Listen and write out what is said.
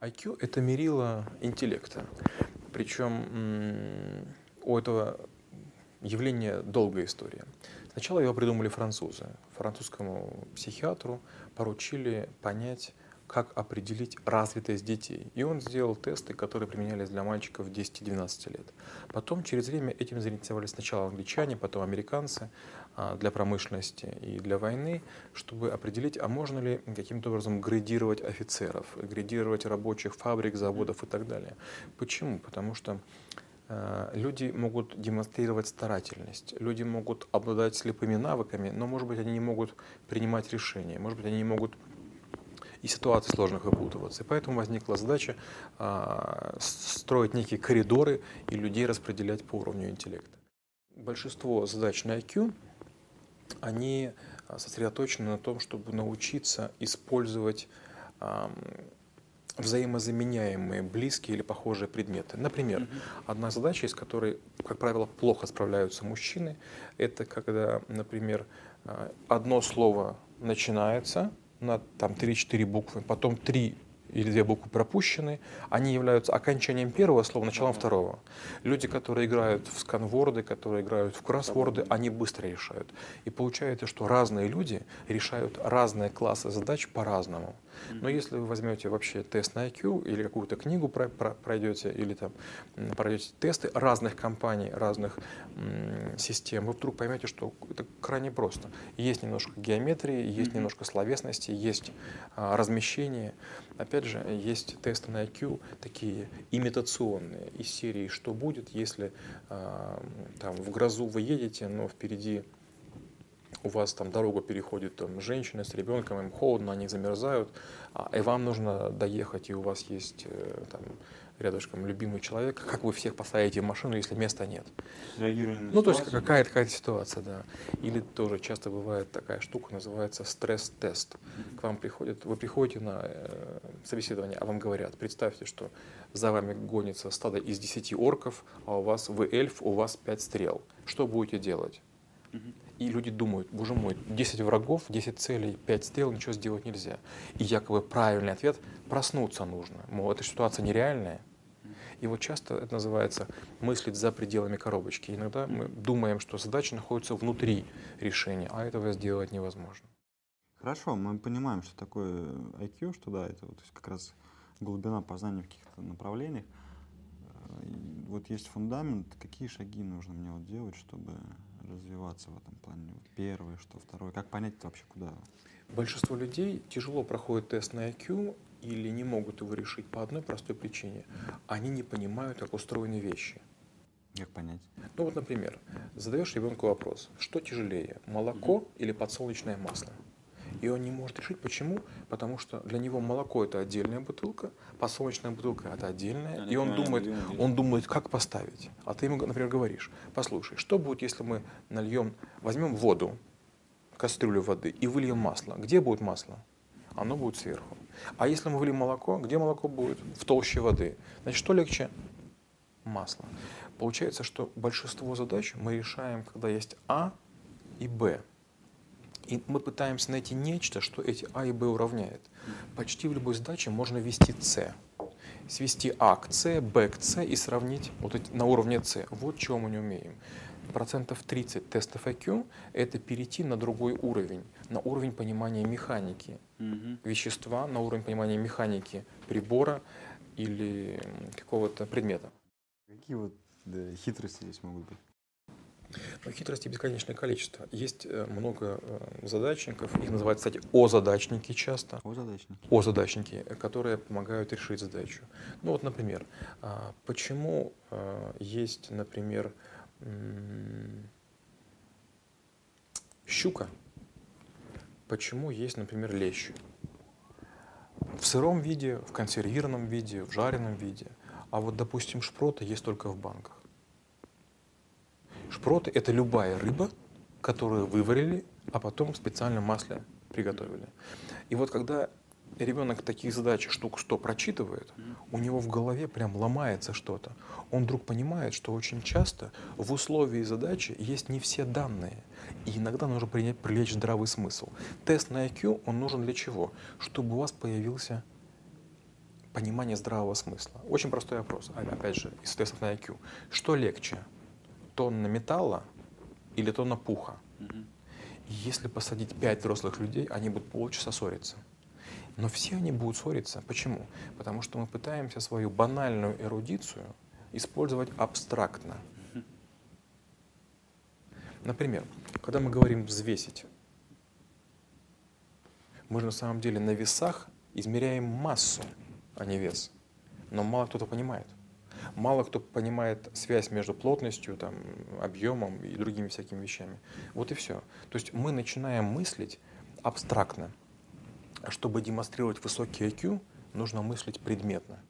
IQ – это мерило интеллекта. Причем у этого явления долгая история. Сначала его придумали французы. Французскому психиатру поручили понять, как определить развитость детей. И он сделал тесты, которые применялись для мальчиков 10-12 лет. Потом через время этим заинтересовались сначала англичане, потом американцы а, для промышленности и для войны, чтобы определить, а можно ли каким-то образом градировать офицеров, градировать рабочих фабрик, заводов и так далее. Почему? Потому что а, люди могут демонстрировать старательность, люди могут обладать слепыми навыками, но, может быть, они не могут принимать решения, может быть, они не могут и ситуации сложных выпутываться. И поэтому возникла задача а, строить некие коридоры и людей распределять по уровню интеллекта. Большинство задач на IQ, они а, сосредоточены на том, чтобы научиться использовать взаимозаменяемые, близкие или похожие предметы. Например, одна задача, из которой, как правило, плохо справляются мужчины, это когда, например, а, одно слово начинается, на там 3-4 буквы, потом 3 или две буквы пропущены, они являются окончанием первого слова, началом второго. Люди, которые играют в сканворды, которые играют в кроссворды, они быстро решают. И получается, что разные люди решают разные классы задач по-разному. Но если вы возьмете вообще тест на IQ или какую-то книгу пройдете, или там пройдете тесты разных компаний, разных систем, вы вдруг поймете, что это крайне просто. Есть немножко геометрии, есть немножко словесности, есть а, размещение. Опять же, есть тесты на IQ такие имитационные из серии «Что будет, если а, там, в грозу вы едете, но впереди у вас там дорогу переходит там, женщина с ребенком, им холодно, они замерзают, а, и вам нужно доехать, и у вас есть э, там, рядышком любимый человек, как вы всех посадите в машину, если места нет? Ну, то есть какая-то какая ситуация, да. Или тоже часто бывает такая штука, называется стресс-тест. К вам приходят, вы приходите на э, собеседование, а вам говорят, представьте, что за вами гонится стадо из 10 орков, а у вас, вы эльф, у вас 5 стрел. Что будете делать? И люди думают, боже мой, 10 врагов, 10 целей, 5 стрел, ничего сделать нельзя. И якобы правильный ответ – проснуться нужно. Мол, эта ситуация нереальная. И вот часто это называется мыслить за пределами коробочки. Иногда мы думаем, что задача находится внутри решения, а этого сделать невозможно. Хорошо, мы понимаем, что такое IQ, что да, это вот как раз глубина познания в каких-то направлениях. Вот есть фундамент, какие шаги нужно мне вот делать, чтобы развиваться в этом плане? Вот первое, что второе? Как понять вообще куда? Большинство людей тяжело проходят тест на IQ или не могут его решить по одной простой причине. Они не понимают, как устроены вещи. Как понять? Ну вот, например, задаешь ребенку вопрос, что тяжелее, молоко или подсолнечное масло? И он не может решить, почему? Потому что для него молоко это отдельная бутылка, подсолнечная бутылка это отдельная, и он думает, он думает, как поставить. А ты ему, например, говоришь, послушай, что будет, если мы нальем, возьмем воду, кастрюлю воды и выльем масло? Где будет масло? Оно будет сверху. А если мы выльем молоко, где молоко будет? В толще воды. Значит, что легче? Масло. Получается, что большинство задач мы решаем, когда есть А и Б. И мы пытаемся найти нечто, что эти А и Б уравняет. Почти в любой задаче можно ввести С. Свести А к С, Б к С и сравнить вот эти, на уровне С. Вот чего мы не умеем. Процентов 30 тестов IQ – это перейти на другой уровень, на уровень понимания механики угу. вещества, на уровень понимания механики прибора или какого-то предмета. Какие вот да, хитрости здесь могут быть? Но хитрости бесконечное количество. Есть э, много э, задачников, их называют, кстати, о-задачники часто. О-задачники. О-задачники, которые помогают решить задачу. Ну вот, например, а, почему э, есть, например, щука, почему есть, например, лещ. В сыром виде, в консервированном виде, в жареном виде. А вот, допустим, шпроты есть только в банках. Шпроты – это любая рыба, которую выварили, а потом в специальном масле приготовили. И вот когда ребенок таких задач штук 100 прочитывает, у него в голове прям ломается что-то. Он вдруг понимает, что очень часто в условии задачи есть не все данные. И иногда нужно принять, привлечь здравый смысл. Тест на IQ, он нужен для чего? Чтобы у вас появился понимание здравого смысла. Очень простой вопрос, опять же, из тестов на IQ. Что легче, тонна металла или тонна пуха? Если посадить пять взрослых людей, они будут полчаса ссориться. Но все они будут ссориться. Почему? Потому что мы пытаемся свою банальную эрудицию использовать абстрактно. Например, когда мы говорим взвесить, мы же на самом деле на весах измеряем массу, а не вес. Но мало кто-то понимает. Мало кто понимает связь между плотностью, там, объемом и другими всякими вещами. Вот и все. То есть мы начинаем мыслить абстрактно. Чтобы демонстрировать высокий IQ, нужно мыслить предметно.